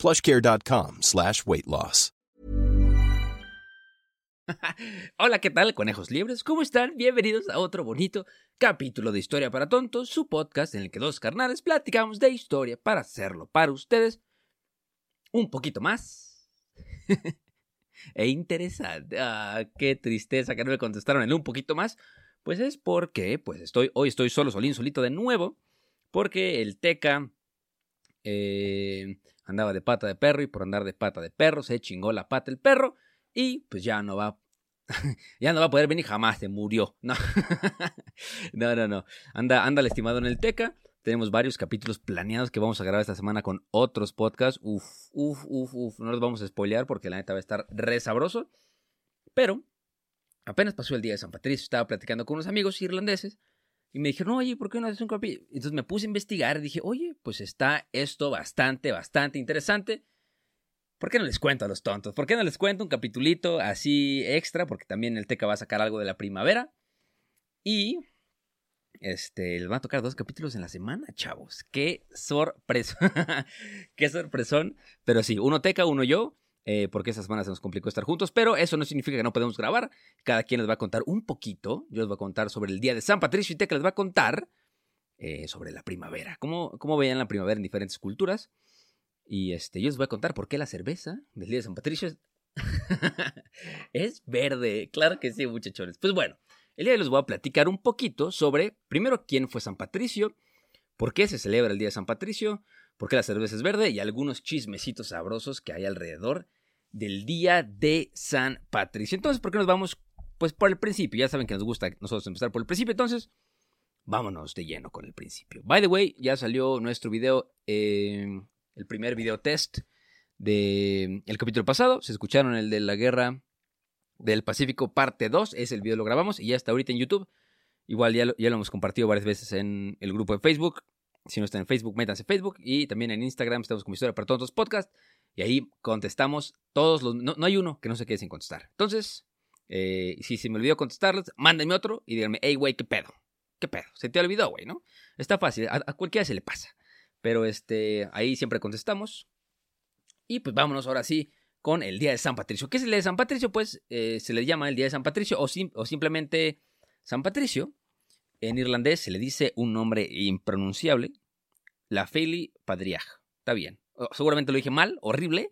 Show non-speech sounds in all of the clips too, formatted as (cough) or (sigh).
plushcare.com slash weight loss. (laughs) Hola, ¿qué tal, conejos libres? ¿Cómo están? Bienvenidos a otro bonito capítulo de Historia para Tontos, su podcast en el que dos carnales platicamos de historia para hacerlo para ustedes un poquito más (laughs) e interesante. Ah, qué tristeza que no me contestaron en un poquito más. Pues es porque, pues estoy, hoy estoy solo, solín, solito de nuevo, porque el Teca eh, andaba de pata de perro y por andar de pata de perro se chingó la pata el perro y pues ya no va (laughs) ya no va a poder venir jamás, se murió. No, (laughs) no, no, no. Anda, anda el estimado en el Teca. Tenemos varios capítulos planeados que vamos a grabar esta semana con otros podcasts. Uf, uf, uf, uf. No los vamos a spoilear porque la neta va a estar re sabroso. Pero apenas pasó el día de San Patricio, estaba platicando con unos amigos irlandeses y me dijeron, oye, ¿por qué no haces un capítulo? Entonces me puse a investigar y dije, oye, pues está esto bastante, bastante interesante. ¿Por qué no les cuento a los tontos? ¿Por qué no les cuento un capitulito así extra? Porque también el Teca va a sacar algo de la primavera. Y este, les van a tocar dos capítulos en la semana, chavos. Qué sorpresa. (laughs) Qué sorpresón. Pero sí, uno Teca, uno yo. Eh, porque esa semana se nos complicó estar juntos, pero eso no significa que no podemos grabar. Cada quien les va a contar un poquito. Yo les voy a contar sobre el día de San Patricio y Teca les va a contar eh, sobre la primavera. Cómo, cómo veían la primavera en diferentes culturas. Y este, yo les voy a contar por qué la cerveza del día de San Patricio es, (laughs) es verde. Claro que sí, muchachones. Pues bueno, el día de hoy les voy a platicar un poquito sobre, primero, quién fue San Patricio, por qué se celebra el día de San Patricio, por qué la cerveza es verde y algunos chismecitos sabrosos que hay alrededor del día de San Patricio. Entonces, ¿por qué nos vamos? Pues por el principio. Ya saben que nos gusta nosotros empezar por el principio. Entonces, vámonos de lleno con el principio. By the way, ya salió nuestro video, eh, el primer video test del el capítulo pasado. Se escucharon el de la guerra del Pacífico parte 2. Es el video lo grabamos y ya está ahorita en YouTube. Igual ya lo, ya lo hemos compartido varias veces en el grupo de Facebook. Si no están en Facebook, métanse en Facebook. Y también en Instagram estamos como Historia para Todos Podcast. Y ahí contestamos todos los... No, hay uno que no se quede sin contestar. Entonces, eh, si se me olvidó contestarles, mándenme otro y díganme, hey, güey, ¿qué pedo? ¿Qué pedo? Se te olvidó, güey, ¿no? Está fácil, a, cualquiera se le pasa. Pero este, ahí siempre contestamos. Y pues vámonos ahora sí con el Día de San Patricio. ¿Qué es el Día de San Patricio? Pues eh, se le llama el Día de San Patricio o, o simplemente San Patricio. En irlandés se le dice un nombre impronunciable. La Feli Padriaj. Está bien. Seguramente lo dije mal, horrible,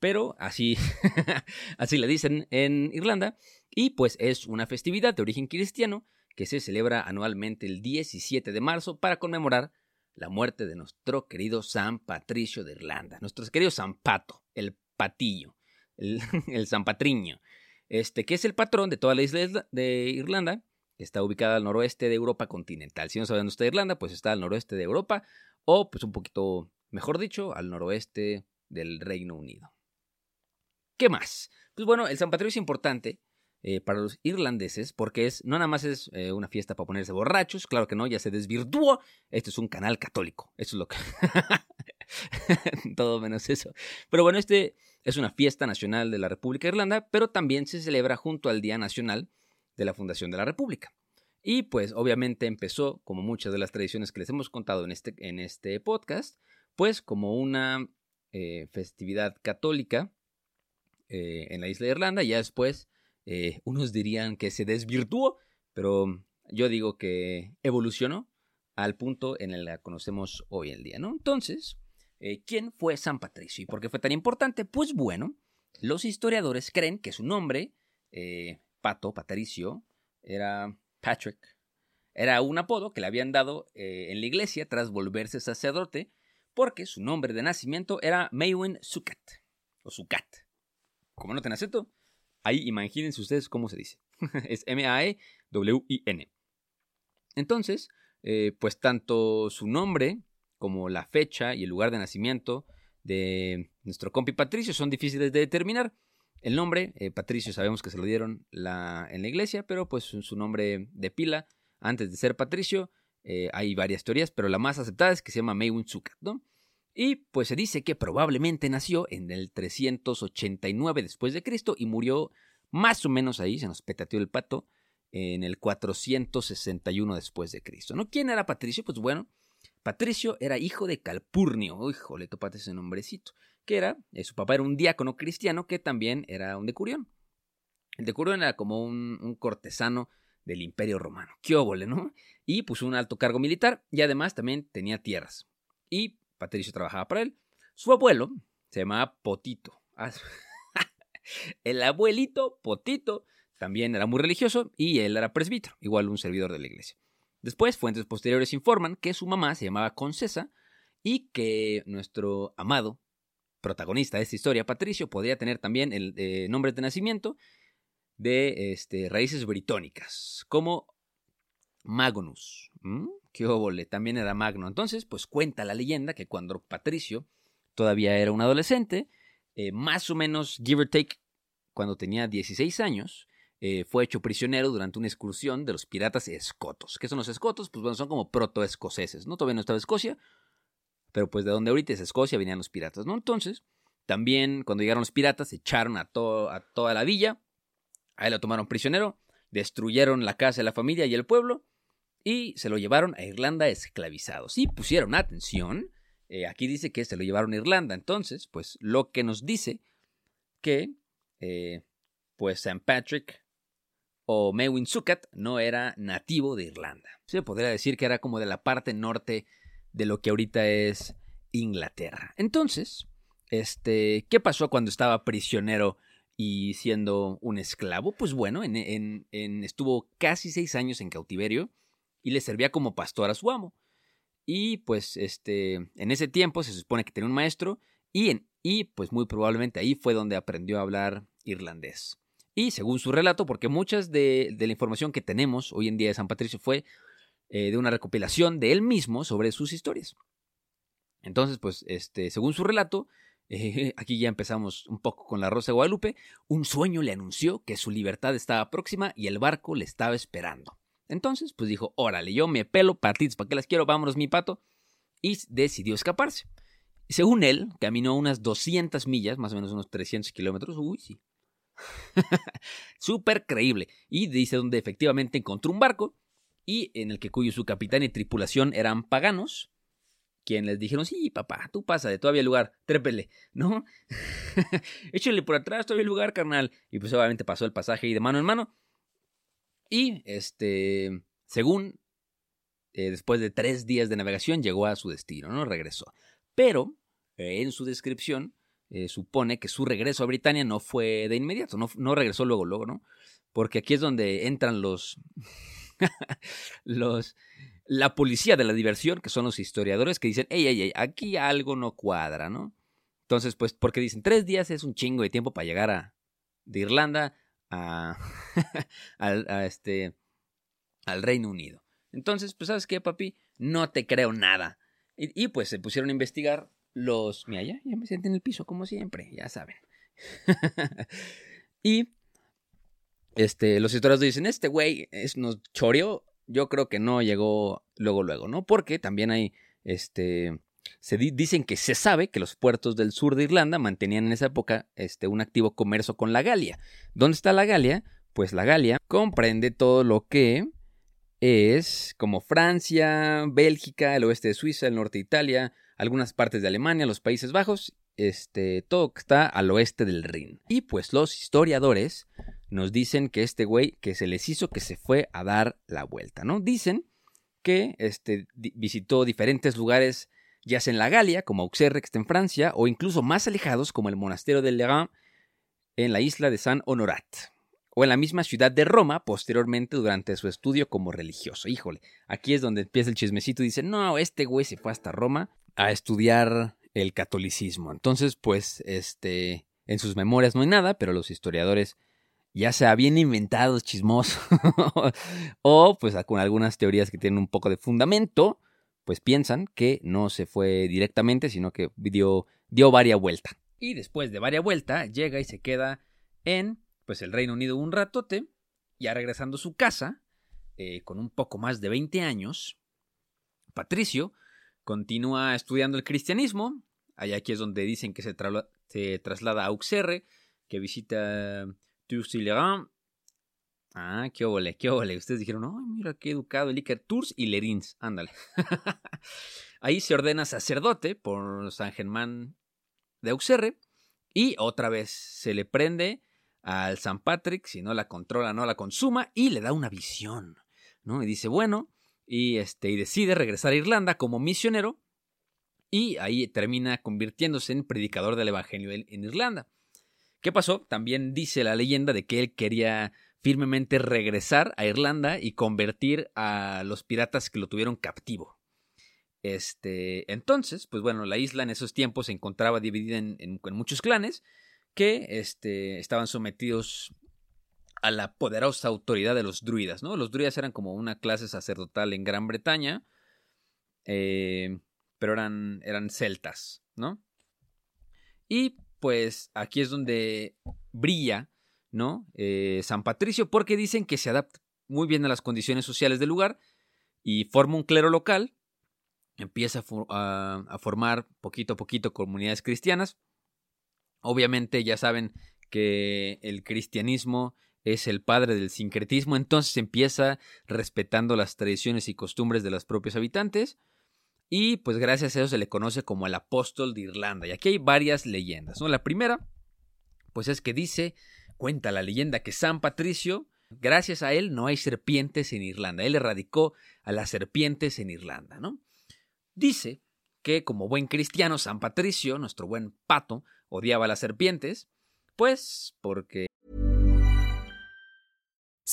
pero así, (laughs) así le dicen en Irlanda. Y pues es una festividad de origen cristiano que se celebra anualmente el 17 de marzo para conmemorar la muerte de nuestro querido San Patricio de Irlanda. Nuestro querido San Pato, el patillo, el, (laughs) San Patriño. Este, que es el patrón de toda la isla de Irlanda está ubicada al noroeste de Europa continental. Si no saben usted de Irlanda, pues está al noroeste de Europa o pues un poquito, mejor dicho, al noroeste del Reino Unido. ¿Qué más? Pues bueno, el San Patricio es importante eh, para los irlandeses porque es no nada más es eh, una fiesta para ponerse borrachos, claro que no, ya se desvirtuó. Esto es un canal católico, eso es lo que... (laughs) Todo menos eso. Pero bueno, este es una fiesta nacional de la República de Irlanda, pero también se celebra junto al Día Nacional de la fundación de la República. Y pues obviamente empezó, como muchas de las tradiciones que les hemos contado en este, en este podcast, pues como una eh, festividad católica eh, en la isla de Irlanda. Ya después eh, unos dirían que se desvirtuó, pero yo digo que evolucionó al punto en el que la conocemos hoy en día, ¿no? Entonces, ¿quién fue San Patricio y por qué fue tan importante? Pues bueno, los historiadores creen que su nombre Pato, Patricio, era Patrick. Era un apodo que le habían dado eh, en la iglesia tras volverse sacerdote, porque su nombre de nacimiento era Maywin Sukat, o Sukat. Como no tiene acento, ahí imagínense ustedes cómo se dice. (laughs) es M-A-E-W-I-N. Entonces, eh, pues tanto su nombre como la fecha y el lugar de nacimiento de nuestro compi Patricio son difíciles de determinar. El nombre, eh, Patricio, sabemos que se lo dieron en la iglesia, pero pues su nombre de pila, antes de ser Patricio, eh, hay varias teorías, pero la más aceptada es que se llama Meiwin Sukat, ¿no? Y pues se dice que probablemente nació en el 389 después de Cristo y murió más o menos ahí, se nos petateó el pato, en el 461 después de Cristo. ¿no? ¿Quién era Patricio? Pues bueno, Patricio era hijo de Calpurnio, híjole, topate ese nombrecito, que era, eh, su papá era un diácono cristiano que también era un decurión. El decurión era como un, cortesano del imperio romano, qué óvole, ¿no? Y puso un alto cargo militar y además también tenía tierras. Y Patricio trabajaba para él. Su abuelo se llamaba Potito. Ah, (laughs) el abuelito Potito también era muy religioso y él era presbítero, igual un servidor de la iglesia. Después, fuentes posteriores informan que su mamá se llamaba Concesa y que nuestro amado protagonista de esta historia, Patricio, podría tener también el eh, nombre de nacimiento de este, raíces britónicas, como Magnus. Qué óvole, también era Magno. Entonces, pues cuenta la leyenda que cuando Patricio todavía era un adolescente, eh, más o menos, give or take, cuando tenía 16 años, eh, fue hecho prisionero durante una excursión de los piratas escotos. ¿Qué son los escotos? Pues bueno, son como proto-escoceses, ¿no? Todavía no estaba Escocia, pero pues de donde ahorita es Escocia venían los piratas, ¿no? Entonces, también cuando llegaron los piratas, echaron a, a toda la villa, ahí lo tomaron prisionero, destruyeron la casa de la familia y el pueblo, y se lo llevaron a Irlanda esclavizado. Sí, pusieron atención, eh, aquí dice que se lo llevaron a Irlanda, entonces, pues lo que nos dice que, eh, pues St. Patrick o Mewin Sukat no era nativo de Irlanda. Se podría decir que era como de la parte norte de lo que ahorita es Inglaterra. Entonces, este, ¿qué pasó cuando estaba prisionero y siendo un esclavo? Pues bueno, en, estuvo casi seis años en cautiverio y le servía como pastor a su amo. Y pues este, en ese tiempo se supone que tenía un maestro y, y pues muy probablemente ahí fue donde aprendió a hablar irlandés. Y según su relato, porque muchas de, la información que tenemos hoy en día de San Patricio fue eh, de una recopilación de él mismo sobre sus historias. Entonces, pues, este, según su relato, (laughs) eh, aquí ya empezamos un poco con la Rosa de Guadalupe, un sueño le anunció que su libertad estaba próxima y el barco le estaba esperando. Entonces, pues dijo, órale, yo me pelo patitas, ¿para qué las quiero? Vámonos, mi pato. Y decidió escaparse. Según él, caminó unas 200 millas, más o menos unos 300 kilómetros. Uy, sí, (laughs) Súper creíble. Y dice donde efectivamente encontró un barco y en el que cuyo su capitán y tripulación eran paganos, quien les dijeron, sí, papá, tú pasa de todavía lugar, trépele, ¿no? (laughs) Échale por atrás, todavía lugar, carnal. Y pues obviamente pasó el pasaje y de mano en mano. Y, este, según, eh, después de tres días de navegación, llegó a su destino, ¿no? Regresó. Pero, en su descripción, eh, supone que su regreso a Britania no fue de inmediato, no, no regresó luego, luego, ¿no? Porque aquí es donde entran los, (laughs) los, la policía de la diversión, que son los historiadores, que dicen, ey, ey, ey, aquí algo no cuadra, ¿no? Entonces, pues, porque dicen, tres días es un chingo de tiempo para llegar a, de Irlanda a, (laughs) este, al Reino Unido. Entonces, pues, ¿sabes qué, papi? No te creo nada. Y, pues se pusieron a investigar los... Mira, ya, me senté en el piso como siempre, ya saben. (laughs) y este, los historiadores dicen, este güey es, nos choreó, yo creo que no llegó luego, luego, ¿no? Porque también hay, este, se dicen que se sabe que los puertos del sur de Irlanda mantenían en esa época este, un activo comercio con la Galia. ¿Dónde está la Galia? Pues la Galia comprende todo lo que es como Francia, Bélgica, el oeste de Suiza, el norte de Italia, algunas partes de Alemania, los Países Bajos, este, todo está al oeste del Rin. Y pues los historiadores nos dicen que este güey que se les hizo que se fue a dar la vuelta, ¿no? Dicen que este, visitó diferentes lugares, ya sea en la Galia, como Auxerre, que está en Francia, o incluso más alejados, como el monasterio de Lerins, en la isla de San Honorat, o en la misma ciudad de Roma, posteriormente durante su estudio como religioso. Híjole, aquí es donde empieza el chismecito y dice, no, este güey se fue hasta Roma a estudiar el catolicismo. Entonces, pues, este, en sus memorias no hay nada, pero los historiadores ya se habían inventado chismosos (laughs) o pues con algunas teorías que tienen un poco de fundamento, pues piensan que no se fue directamente, sino que dio, dio varia vuelta. Y después de varia vuelta llega y se queda en pues, el Reino Unido un ratote, ya regresando a su casa, eh, con un poco más de 20 años, Patricio continúa estudiando el cristianismo. Allá aquí es donde dicen que se, traslada a Auxerre, que visita Ah, qué ole, qué ole. Ustedes dijeron, oh, mira qué educado el Iker Tours y Lerins. Ándale. (laughs) Ahí se ordena sacerdote por San Germán de Auxerre. Y otra vez se le prende al San Patrick, si no la controla, no la consuma, y le da una visión. ¿no? Y dice, bueno, y, este, y decide regresar a Irlanda como misionero y ahí termina convirtiéndose en predicador del Evangelio en Irlanda. ¿Qué pasó? También dice la leyenda de que él quería firmemente regresar a Irlanda y convertir a los piratas que lo tuvieron captivo. Este, entonces, pues bueno, la isla en esos tiempos se encontraba dividida en, muchos clanes que este, estaban sometidos a la poderosa autoridad de los druidas, ¿no? Los druidas eran como una clase sacerdotal en Gran Bretaña, eh, pero eran, eran celtas, ¿no? Y pues aquí es donde brilla, ¿no? Eh, San Patricio, porque dicen que se adapta muy bien a las condiciones sociales del lugar y forma un clero local, empieza a, a formar poquito a poquito comunidades cristianas. Obviamente ya saben que el cristianismo es el padre del sincretismo, entonces empieza respetando las tradiciones y costumbres de los propios habitantes. Y pues gracias a eso se le conoce como el apóstol de Irlanda. Y aquí hay varias leyendas. ¿no? La primera, pues es que dice, cuenta la leyenda que San Patricio, gracias a él no hay serpientes en Irlanda. Él erradicó a las serpientes en Irlanda, ¿no? Dice que como buen cristiano, San Patricio, nuestro buen pato, odiaba a las serpientes, pues porque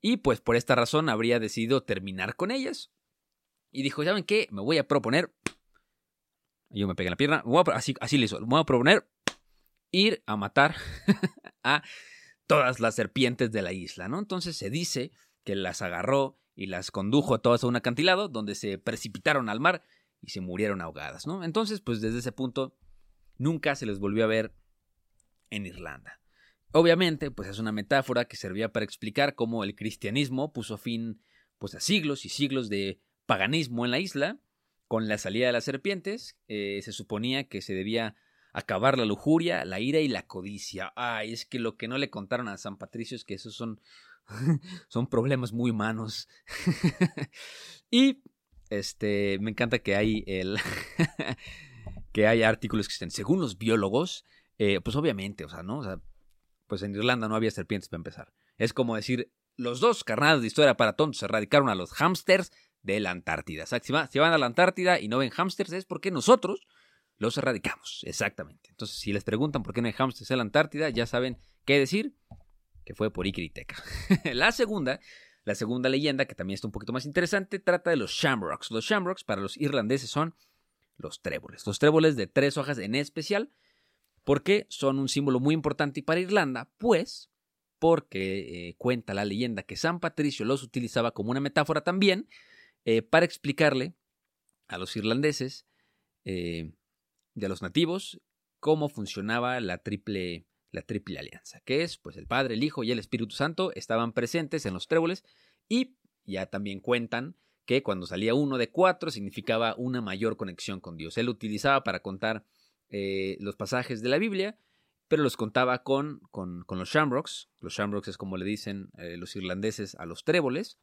Y pues por esta razón habría decidido terminar con ellas. Y dijo, ¿saben qué? Me voy a proponer... Yo me pegué en la pierna. así, así le hizo. Me voy a proponer ir a matar (laughs) a todas las serpientes de la isla, ¿no? Entonces se dice que las agarró y las condujo a todas a un acantilado donde se precipitaron al mar y se murieron ahogadas, ¿no? Entonces, pues desde ese punto nunca se les volvió a ver en Irlanda. Obviamente, pues es una metáfora que servía para explicar cómo el cristianismo puso fin pues a siglos y siglos de paganismo en la isla. Con la salida de las serpientes, eh, se suponía que se debía acabar la lujuria, la ira y la codicia. Ay, es que lo que no le contaron a San Patricio es que esos son, (laughs) son problemas muy humanos. (laughs) y este, me encanta que hay el (laughs) que hay artículos que dicen, según los biólogos, eh, pues obviamente, o sea, ¿no? O sea, pues en Irlanda no había serpientes para empezar. Es como decir, los dos carnales de historia para tontos erradicaron a los hámsters de la Antártida. si, van a la Antártida y no ven hámsters es porque nosotros los erradicamos. Exactamente. Entonces, si les preguntan por qué no hay hámsters en la Antártida, ya saben qué decir, que fue por Icriteca. (laughs) la segunda, la segunda leyenda, que también está un poquito más interesante, trata de los shamrocks. Los shamrocks para los irlandeses son los tréboles. Los tréboles de tres hojas en especial porque son un símbolo muy importante para Irlanda, pues porque eh, cuenta la leyenda que San Patricio los utilizaba como una metáfora también eh, para explicarle a los irlandeses eh, y a los nativos cómo funcionaba la triple, la triple alianza, que es pues el Padre, el Hijo y el Espíritu Santo estaban presentes en los tréboles y ya también cuentan que cuando salía uno de cuatro significaba una mayor conexión con Dios. Él utilizaba para contar eh, los pasajes de la Biblia, pero los contaba con, con, los shamrocks. Los shamrocks es como le dicen eh, los irlandeses a los tréboles.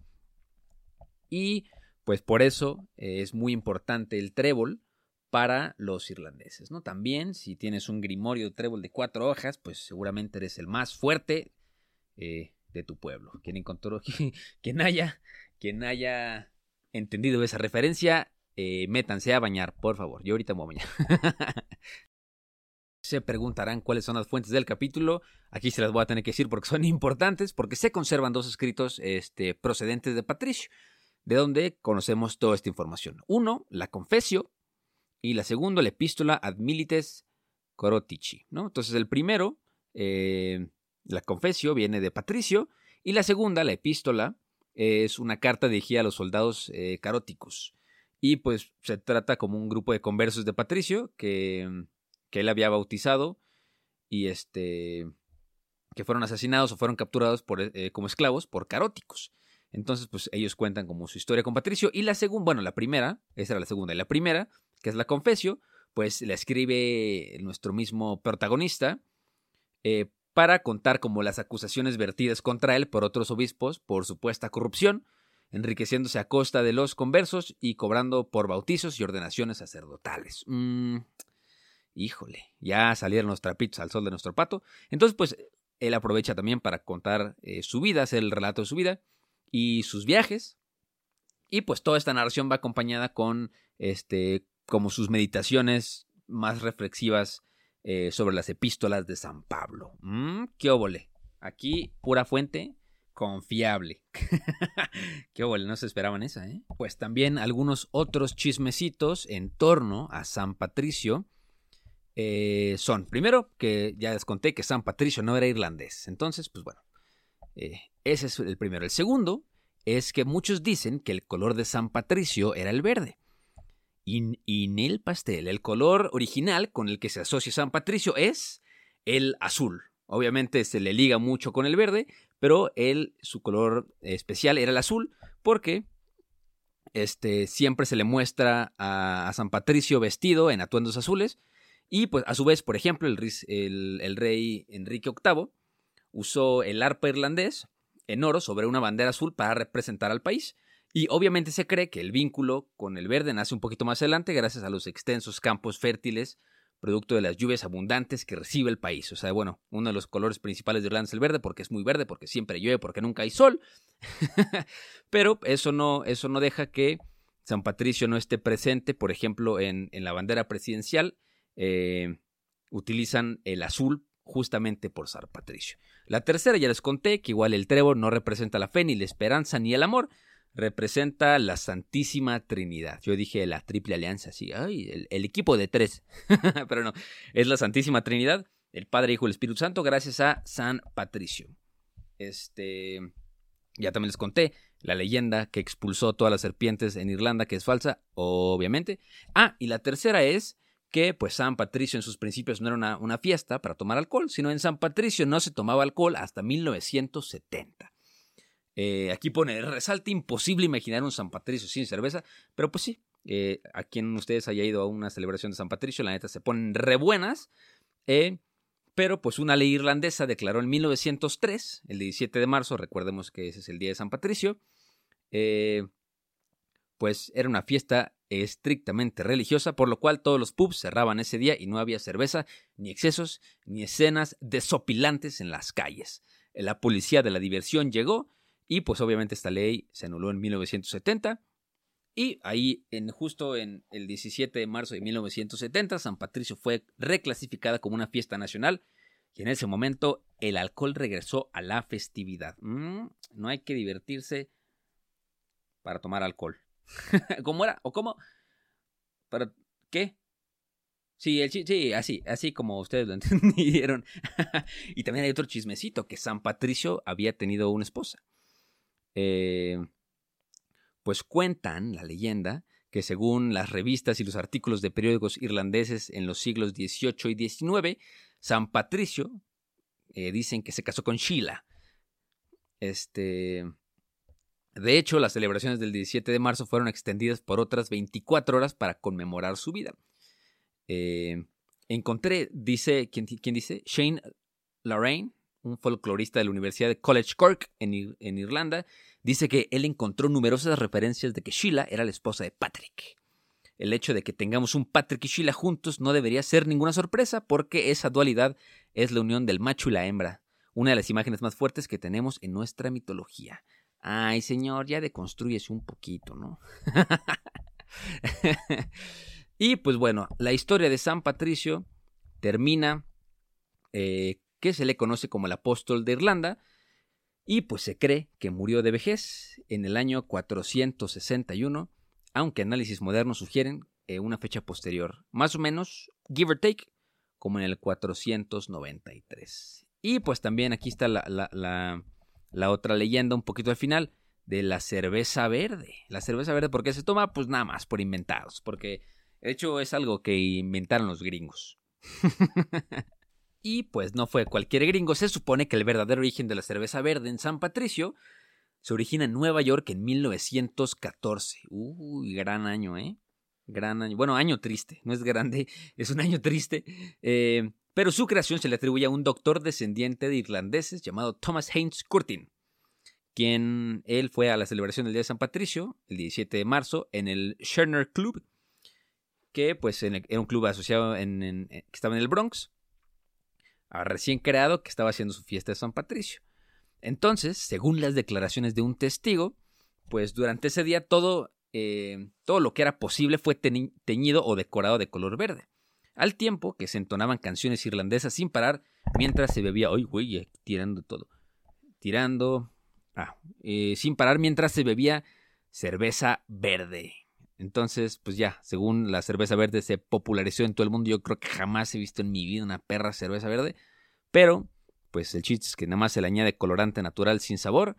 Y pues por eso eh, es muy importante el trébol para los irlandeses, ¿no? También, si tienes un grimorio de trébol de cuatro hojas, pues seguramente eres el más fuerte de tu pueblo. Quien encontró, (laughs) quien haya, quien haya entendido esa referencia, métanse a bañar, por favor. Yo ahorita me voy a bañar. (laughs) Se preguntarán cuáles son las fuentes del capítulo. Aquí se las voy a tener que decir porque son importantes, porque se conservan dos escritos este, procedentes de Patricio, de donde conocemos toda esta información. Uno, la Confesio, y la segunda, la Epístola ad Milites Corotici. ¿no? Entonces, el primero, eh, la Confesio, viene de Patricio, y la segunda, la Epístola, es una carta dirigida a los soldados eh, caróticos. Y pues se trata como un grupo de conversos de Patricio que, que él había bautizado y este que fueron asesinados o fueron capturados por, eh, como esclavos por caróticos. Entonces, pues ellos cuentan como su historia con Patricio. Y la segunda, bueno, la primera, esa era la segunda. Y la primera, que es la Confesio, pues la escribe nuestro mismo protagonista eh, para contar como las acusaciones vertidas contra él por otros obispos por supuesta corrupción, enriqueciéndose a costa de los conversos y cobrando por bautizos y ordenaciones sacerdotales. Mm, híjole, ya salieron los trapitos al sol de nuestro pato. Entonces, pues él aprovecha también para contar eh, su vida, hacer el relato de su vida y sus viajes. Y pues toda esta narración va acompañada con este como sus meditaciones más reflexivas eh, sobre las epístolas de San Pablo. Mm, ¡Qué óvole! Aquí, pura fuente confiable. (laughs) ¡Qué óvole! No se esperaban esa, ¿eh? Pues también algunos otros chismecitos en torno a San Patricio. Eh, son, primero, que ya les conté que San Patricio no era irlandés. Entonces, pues bueno, eh, ese es el primero. El segundo es que muchos dicen que el color de San Patricio era el verde. Y, en el pastel, el color original con el que se asocia San Patricio es el azul. Obviamente se le liga mucho con el verde, pero él, su color especial era el azul porque este, siempre se le muestra a, San Patricio vestido en atuendos azules. Y pues a su vez, por ejemplo, el, el rey Enrique VIII usó el arpa irlandés en oro sobre una bandera azul para representar al país. Y obviamente se cree que el vínculo con el verde nace un poquito más adelante gracias a los extensos campos fértiles producto de las lluvias abundantes que recibe el país. O sea, bueno, uno de los colores principales de Irlanda es el verde porque es muy verde, porque siempre llueve, porque nunca hay sol. (laughs) Pero eso no, eso no deja que San Patricio no esté presente, por ejemplo, en, la bandera presidencial. Eh, utilizan el azul justamente por San Patricio. La tercera ya les conté que igual el trébol no representa la fe, ni la esperanza, ni el amor, representa la Santísima Trinidad. Yo dije la Triple Alianza, sí, ay, el, equipo de tres, (laughs) pero no, es la Santísima Trinidad, el Padre, Hijo y el Espíritu Santo, gracias a San Patricio. Este, ya también les conté la leyenda que expulsó todas las serpientes en Irlanda, que es falsa, obviamente. Ah, y la tercera es que pues San Patricio en sus principios no era una, una fiesta para tomar alcohol, sino en San Patricio no se tomaba alcohol hasta 1970. Eh, aquí pone, resalta imposible imaginar un San Patricio sin cerveza, pero pues sí, eh, a quien ustedes haya ido a una celebración de San Patricio, la neta se ponen re buenas, eh, pero pues una ley irlandesa declaró en 1903, el 17 de marzo, recordemos que ese es el día de San Patricio, pues era una fiesta estrictamente religiosa, por lo cual todos los pubs cerraban ese día y no había cerveza, ni excesos, ni escenas desopilantes en las calles. La policía de la diversión llegó y pues obviamente esta ley se anuló en 1970. Y ahí, en, justo en el 17 de marzo de 1970, San Patricio fue reclasificada como una fiesta nacional. Y en ese momento el alcohol regresó a la festividad. Mm, no hay que divertirse para tomar alcohol. (laughs) ¿Cómo era? ¿O cómo? ¿Para qué? Sí, sí, así, así como ustedes lo (laughs) entendieron. (laughs) y también hay otro chismecito, que San Patricio había tenido una esposa. Eh, pues cuentan la leyenda que según las revistas y los artículos de periódicos irlandeses en los siglos XVIII y XIX, San Patricio eh, dicen que se casó con Sheila. Este, de hecho, las celebraciones del 17 de marzo fueron extendidas por otras 24 horas para conmemorar su vida. Eh, encontré, dice, ¿quién, ¿quién, dice? Shane Lorraine, un folclorista de la Universidad de College Cork en, Irlanda, dice que él encontró numerosas referencias de que Sheila era la esposa de Patrick. El hecho de que tengamos un Patrick y Sheila juntos no debería ser ninguna sorpresa porque esa dualidad es la unión del macho y la hembra, una de las imágenes más fuertes que tenemos en nuestra mitología. Ay, señor, ya deconstruyese un poquito, ¿no? (laughs) y pues bueno, la historia de San Patricio termina, eh, que se le conoce como el apóstol de Irlanda, y pues se cree que murió de vejez en el año 461, aunque análisis modernos sugieren eh, una fecha posterior, más o menos, give or take, como en el 493. Y pues también aquí está la, la, otra leyenda un poquito al final de la cerveza verde. La cerveza verde, ¿por qué se toma? Pues nada más, por inventados, porque de hecho es algo que inventaron los gringos. (laughs) y pues no fue cualquier gringo, se supone que el verdadero origen de la cerveza verde en San Patricio se origina en Nueva York en 1914. Uy, gran año, ¿eh? Gran año. Bueno, año triste, no es grande, (laughs) es un año triste. Eh, pero su creación se le atribuye a un doctor descendiente de irlandeses llamado Thomas Haynes Curtin, quien él fue a la celebración del Día de San Patricio, el 17 de marzo, en el Scherner Club, que pues era un club asociado en, que estaba en el Bronx, recién creado, que estaba haciendo su fiesta de San Patricio. Entonces, según las declaraciones de un testigo, pues durante ese día todo eh, todo lo que era posible fue teñido o decorado de color verde. Al tiempo que se entonaban canciones irlandesas sin parar mientras se bebía, ¡ay, güey! Tirando todo. Tirando. Ah, eh, sin parar mientras se bebía cerveza verde. Entonces, pues ya, según la cerveza verde se popularizó en todo el mundo, yo creo que jamás he visto en mi vida una perra cerveza verde. Pero, pues el chiste es que nada más se le añade colorante natural sin sabor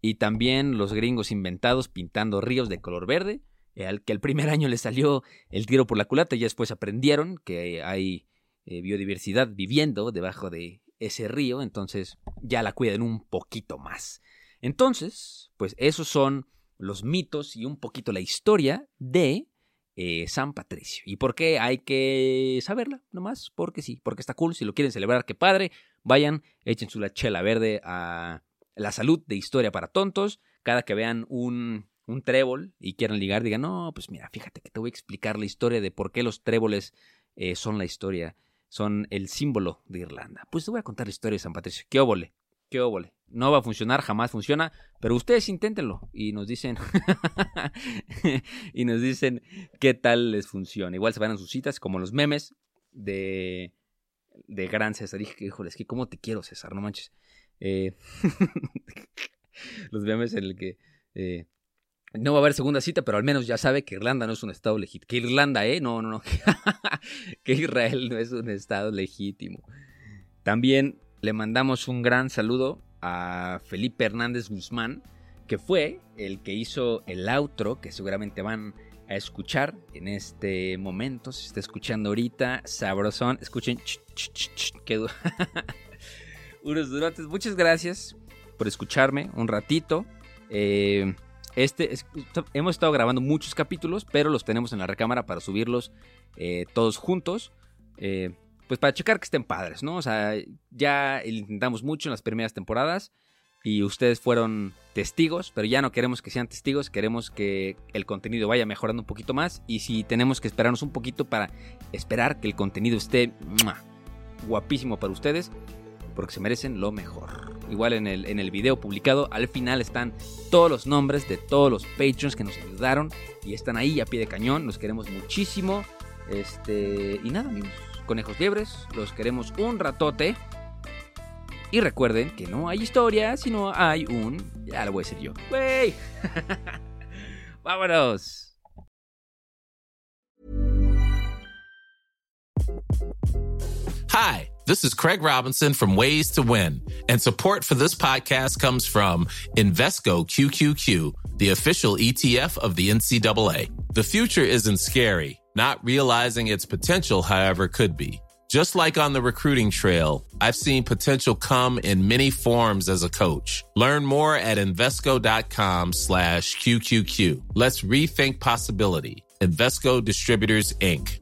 y también los gringos inventados pintando ríos de color verde, al que el primer (laughs) año les salió el tiro por la culata y después aprendieron que hay eh, biodiversidad viviendo debajo de ese río, entonces ya la cuidan un poquito más. Entonces, pues esos son los mitos y un poquito la historia de eh, San Patricio. ¿Y por qué hay que saberla? Nomás porque sí, porque está cool. Si lo quieren celebrar, qué padre. Vayan, echen su la chela verde a la salud de historia para tontos. Cada que vean un, un trébol y quieran ligar, digan, no, pues mira, fíjate que te voy a explicar la historia de por qué los tréboles eh, son la historia, son el símbolo de Irlanda. Pues te voy a contar la historia de San Patricio. ¿Qué óvole? ¿Qué óvole? No va a funcionar, jamás funciona, pero ustedes inténtenlo y nos dicen (laughs) y nos dicen qué tal les funciona. Igual se van a sus citas como los memes de de gran César. Dije, híjole, es que cómo te quiero, César, no manches. Eh, (laughs) los memes en el que eh, no va a haber segunda cita, pero al menos ya sabe que Irlanda no es un estado legítimo. Que Irlanda, ¿eh? No, no, no. (laughs) que Israel no es un estado legítimo. También le mandamos un gran saludo Felipe Hernández Guzmán, que fue el que hizo el outro, que seguramente van a escuchar en este momento. Se está escuchando ahorita, sabrosón. Escuchen, qué unos (laughs) durotes. Muchas gracias por escucharme un ratito. Eh, este hemos estado grabando muchos capítulos, pero los tenemos en la recámara para subirlos eh, todos juntos. Eh, pues para checar que estén padres, ¿no? O sea, ya intentamos mucho en las primeras temporadas y ustedes fueron testigos, pero ya no queremos que sean testigos, queremos que el contenido vaya mejorando un poquito más y si tenemos que esperarnos un poquito para esperar que el contenido esté guapísimo para ustedes, porque se merecen lo mejor. Igual en el, en el video publicado, al final están todos los nombres de todos los patrons que nos ayudaron y están ahí a pie de cañón. Los queremos muchísimo. Este, y nada, amigos, conejos liebres, los queremos un ratote. Y recuerden que no hay historia, sino hay un. Ya lo voy a decir yo. ¡Wey! (laughs) ¡Vámonos! Hi. This is Craig Robinson from Ways to Win, and support for this podcast comes from Invesco QQQ, the official ETF of the NCAA. The future isn't scary. Not realizing its potential, however, could be. Just like on the recruiting trail, I've seen potential come in many forms as a coach. Learn more at Invesco.com slash QQQ. Let's rethink possibility. Invesco Distributors, Inc.